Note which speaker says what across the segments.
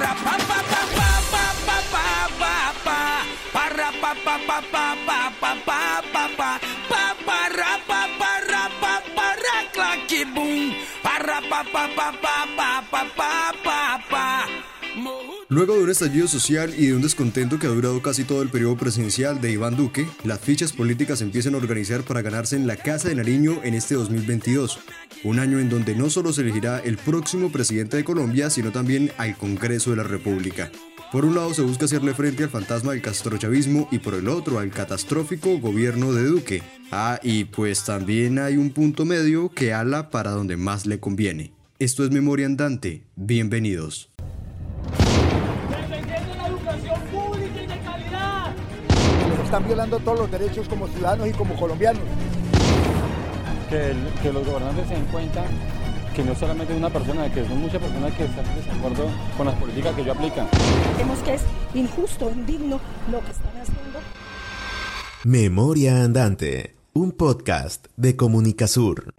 Speaker 1: Para pa pa pa pa pa pa pa pa pa. Para pa pa pa pa pa pa pa pa pa. Pa para pa para pa para claque boom. Para pa pa pa pa pa pa pa pa pa.
Speaker 2: Luego de un estallido social y de un descontento que ha durado casi todo el periodo presidencial de Iván Duque, las fichas políticas empiezan a organizar para ganarse en la Casa de Nariño en este 2022, un año en donde no solo se elegirá el próximo presidente de Colombia, sino también al Congreso de la República. Por un lado se busca hacerle frente al fantasma del castrochavismo y por el otro al catastrófico gobierno de Duque. Ah, y pues también hay un punto medio que ala para donde más le conviene. Esto es Memoria Andante, bienvenidos.
Speaker 3: Están violando todos los derechos como ciudadanos y como colombianos.
Speaker 4: Que, los gobernantes se den cuenta que no solamente una persona, que son muchas personas que están en desacuerdo con las políticas que yo aplican.
Speaker 5: Vemos que es injusto, indigno lo que están haciendo.
Speaker 6: Memoria Andante, un podcast de Comunicasur.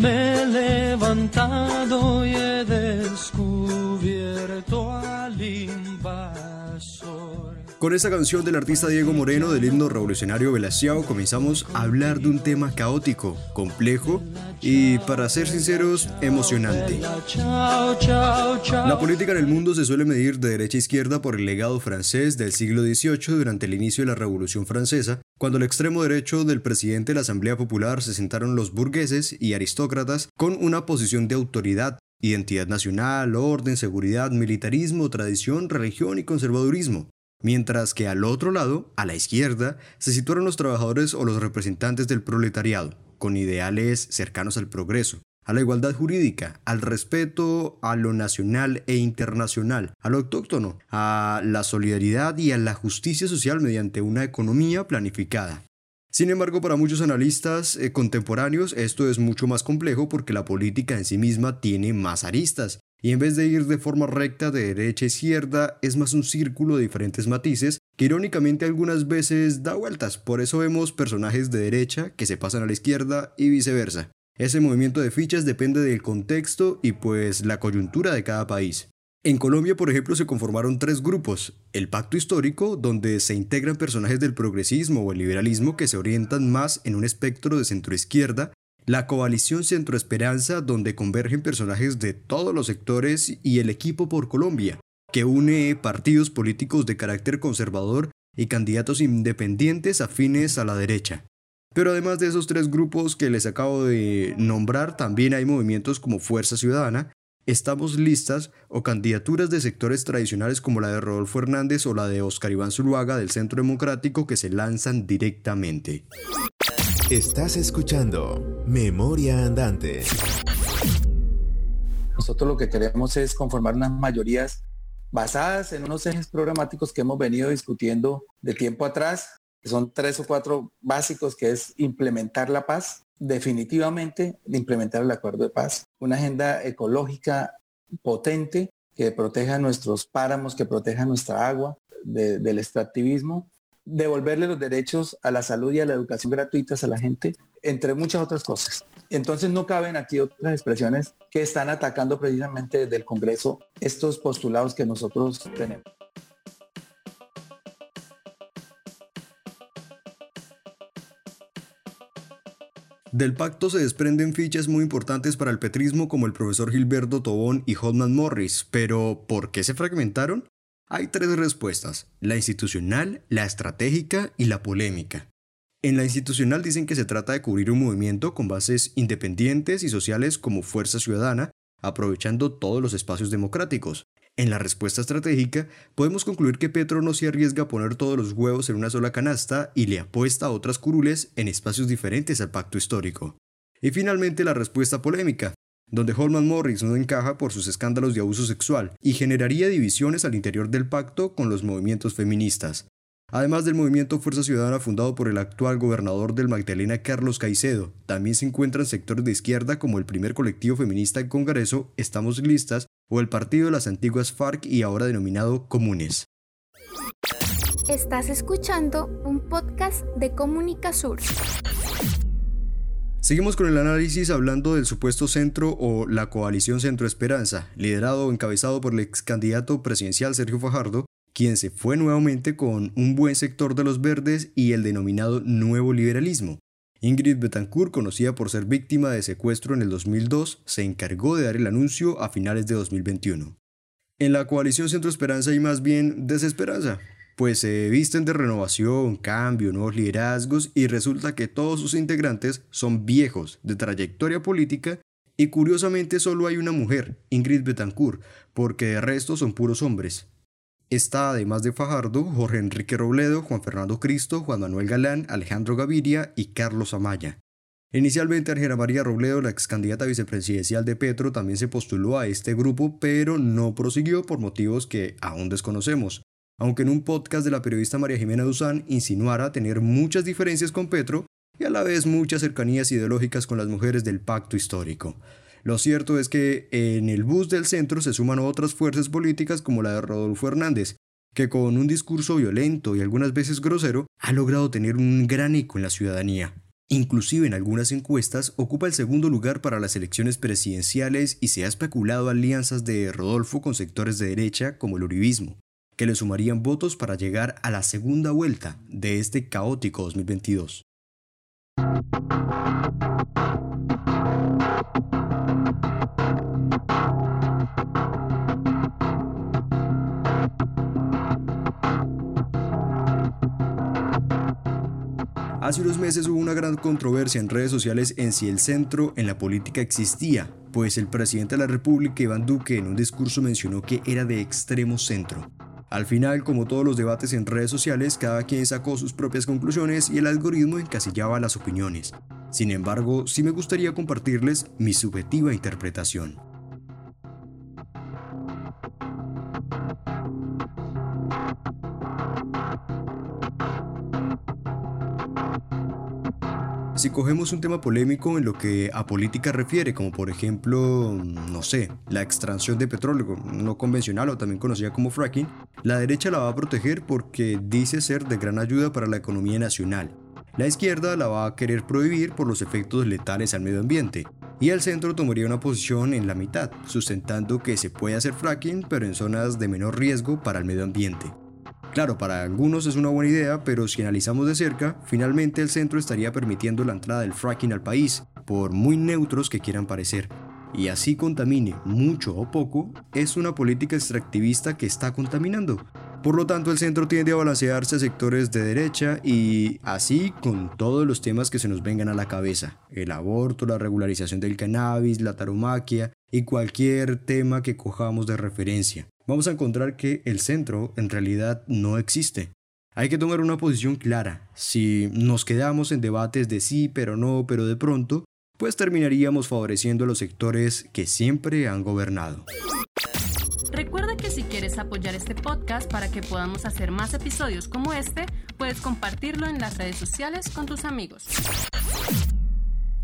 Speaker 7: Me he levantado y
Speaker 2: Con esta canción del artista Diego Moreno del himno revolucionario Velaciao comenzamos a hablar de un tema caótico, complejo y, para ser sinceros, emocionante. La política en el mundo se suele medir de derecha a izquierda por el legado francés del siglo XVIII durante el inicio de la Revolución Francesa, cuando al extremo derecho del presidente de la Asamblea Popular se sentaron los burgueses y aristócratas con una posición de autoridad, identidad nacional, orden, seguridad, militarismo, tradición, religión y conservadurismo. Mientras que al otro lado, a la izquierda, se situaron los trabajadores o los representantes del proletariado, con ideales cercanos al progreso, a la igualdad jurídica, al respeto a lo nacional e internacional, a lo autóctono, a la solidaridad y a la justicia social mediante una economía planificada. Sin embargo, para muchos analistas eh, contemporáneos esto es mucho más complejo porque la política en sí misma tiene más aristas y en vez de ir de forma recta de derecha a izquierda, es más un círculo de diferentes matices que irónicamente algunas veces da vueltas, por eso vemos personajes de derecha que se pasan a la izquierda y viceversa. Ese movimiento de fichas depende del contexto y pues la coyuntura de cada país. En Colombia, por ejemplo, se conformaron tres grupos. El pacto histórico, donde se integran personajes del progresismo o el liberalismo que se orientan más en un espectro de centroizquierda, la coalición Centro Esperanza, donde convergen personajes de todos los sectores, y el equipo por Colombia, que une partidos políticos de carácter conservador y candidatos independientes afines a la derecha. Pero además de esos tres grupos que les acabo de nombrar, también hay movimientos como Fuerza Ciudadana, Estamos listas o candidaturas de sectores tradicionales como la de Rodolfo Hernández o la de Oscar Iván Zuluaga del Centro Democrático que se lanzan directamente.
Speaker 6: Estás escuchando Memoria Andante.
Speaker 8: Nosotros lo que queremos es conformar unas mayorías basadas en unos ejes programáticos que hemos venido discutiendo de tiempo atrás, son tres o cuatro básicos, que es implementar la paz, definitivamente implementar el acuerdo de paz, una agenda ecológica potente que proteja nuestros páramos, que proteja nuestra agua del extractivismo devolverle los derechos a la salud y a la educación gratuitas a la gente, entre muchas otras cosas. Entonces no caben aquí otras expresiones que están atacando precisamente desde el Congreso estos postulados que nosotros tenemos.
Speaker 2: Del pacto se desprenden fichas muy importantes para el petrismo como el profesor Gilberto Tobón y Hodman Morris, pero ¿por qué se fragmentaron? Hay tres respuestas, la institucional, la estratégica y la polémica. En la institucional dicen que se trata de cubrir un movimiento con bases independientes y sociales como fuerza ciudadana, aprovechando todos los espacios democráticos. En la respuesta estratégica, podemos concluir que Petro no se arriesga a poner todos los huevos en una sola canasta y le apuesta a otras curules en espacios diferentes al pacto histórico. Y finalmente la respuesta polémica, donde Holman Morris no encaja por sus escándalos de abuso sexual y generaría divisiones al interior del pacto con los movimientos feministas. Además del movimiento Fuerza Ciudadana fundado por el actual gobernador del Magdalena Carlos Caicedo, también se encuentran sectores de izquierda como el primer colectivo feminista en Congreso, Estamos Listas, o el partido de las antiguas FARC y ahora denominado Comunes.
Speaker 9: Estás escuchando un podcast de Comunica Sur.
Speaker 2: Seguimos con el análisis hablando del supuesto centro o la coalición Centro Esperanza, liderado o encabezado por el ex candidato presidencial Sergio Fajardo, quien se fue nuevamente con un buen sector de los verdes y el denominado nuevo liberalismo. Ingrid Betancourt, conocida por ser víctima de secuestro en el 2002, se encargó de dar el anuncio a finales de 2021. En la coalición Centro Esperanza hay más bien desesperanza, pues se visten de renovación, cambio, nuevos liderazgos y resulta que todos sus integrantes son viejos, de trayectoria política y curiosamente solo hay una mujer, Ingrid Betancourt, porque de resto son puros hombres. Está además de Fajardo, Jorge Enrique Robledo, Juan Fernando Cristo, Juan Manuel Galán, Alejandro Gaviria y Carlos Amaya. Inicialmente Argera María Robledo, la ex candidata vicepresidencial de Petro, también se postuló a este grupo, pero no prosiguió por motivos que aún desconocemos aunque en un podcast de la periodista María Jimena Duzán insinuara tener muchas diferencias con Petro y a la vez muchas cercanías ideológicas con las mujeres del pacto histórico. Lo cierto es que en el bus del centro se suman otras fuerzas políticas como la de Rodolfo Hernández, que con un discurso violento y algunas veces grosero ha logrado tener un gran eco en la ciudadanía. Inclusive en algunas encuestas ocupa el segundo lugar para las elecciones presidenciales y se ha especulado alianzas de Rodolfo con sectores de derecha como el uribismo que le sumarían votos para llegar a la segunda vuelta de este caótico 2022. Hace unos meses hubo una gran controversia en redes sociales en si el centro en la política existía, pues el presidente de la República, Iván Duque, en un discurso mencionó que era de extremo centro. Al final, como todos los debates en redes sociales, cada quien sacó sus propias conclusiones y el algoritmo encasillaba las opiniones. Sin embargo, sí me gustaría compartirles mi subjetiva interpretación. Si cogemos un tema polémico en lo que a política refiere, como por ejemplo, no sé, la extracción de petróleo no convencional o también conocida como fracking, la derecha la va a proteger porque dice ser de gran ayuda para la economía nacional. La izquierda la va a querer prohibir por los efectos letales al medio ambiente. Y el centro tomaría una posición en la mitad, sustentando que se puede hacer fracking pero en zonas de menor riesgo para el medio ambiente. Claro, para algunos es una buena idea, pero si analizamos de cerca, finalmente el centro estaría permitiendo la entrada del fracking al país, por muy neutros que quieran parecer. Y así contamine mucho o poco, es una política extractivista que está contaminando. Por lo tanto, el centro tiende a balancearse a sectores de derecha y así con todos los temas que se nos vengan a la cabeza. El aborto, la regularización del cannabis, la taromaquia y cualquier tema que cojamos de referencia vamos a encontrar que el centro en realidad no existe. Hay que tomar una posición clara. Si nos quedamos en debates de sí, pero no, pero de pronto, pues terminaríamos favoreciendo a los sectores que siempre han gobernado.
Speaker 10: Recuerda que si quieres apoyar este podcast para que podamos hacer más episodios como este, puedes compartirlo en las redes sociales con tus amigos.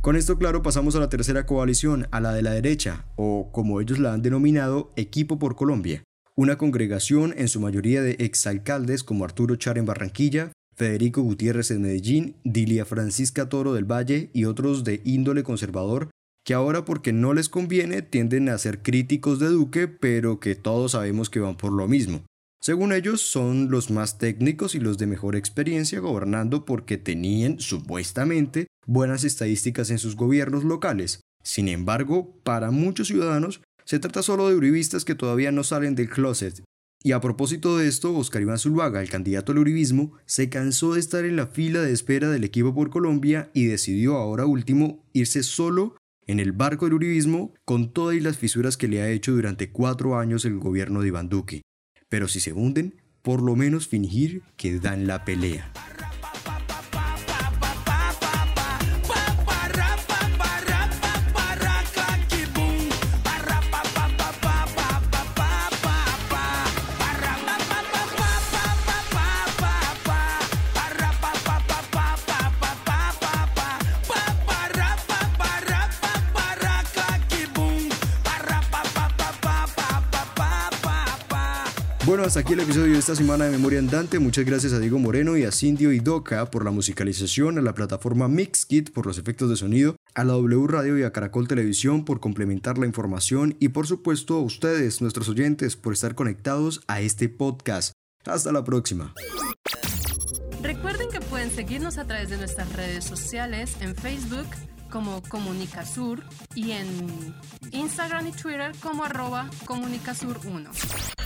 Speaker 2: Con esto claro pasamos a la tercera coalición, a la de la derecha, o como ellos la han denominado, Equipo por Colombia. Una congregación en su mayoría de exalcaldes como Arturo Char en Barranquilla, Federico Gutiérrez en Medellín, Dilia Francisca Toro del Valle y otros de índole conservador, que ahora porque no les conviene tienden a ser críticos de Duque, pero que todos sabemos que van por lo mismo. Según ellos, son los más técnicos y los de mejor experiencia gobernando porque tenían, supuestamente, buenas estadísticas en sus gobiernos locales. Sin embargo, para muchos ciudadanos, se trata solo de uribistas que todavía no salen del closet. Y a propósito de esto, Oscar Iván Zuluaga, el candidato al uribismo, se cansó de estar en la fila de espera del equipo por Colombia y decidió ahora último irse solo en el barco del uribismo con todas las fisuras que le ha hecho durante cuatro años el gobierno de Iván Duque pero si se hunden, por lo menos fingir que dan la pelea. Bueno, hasta aquí el episodio de esta semana de Memoria Andante. Muchas gracias a Diego Moreno y a Cindio y Doca por la musicalización, a la plataforma Mixkit por los efectos de sonido, a la W Radio y a Caracol Televisión por complementar la información y por supuesto a ustedes, nuestros oyentes, por estar conectados a este podcast. Hasta la próxima.
Speaker 10: Recuerden que pueden seguirnos a través de nuestras redes sociales en Facebook como Comunicasur y en Instagram y Twitter como arroba Comunicasur1.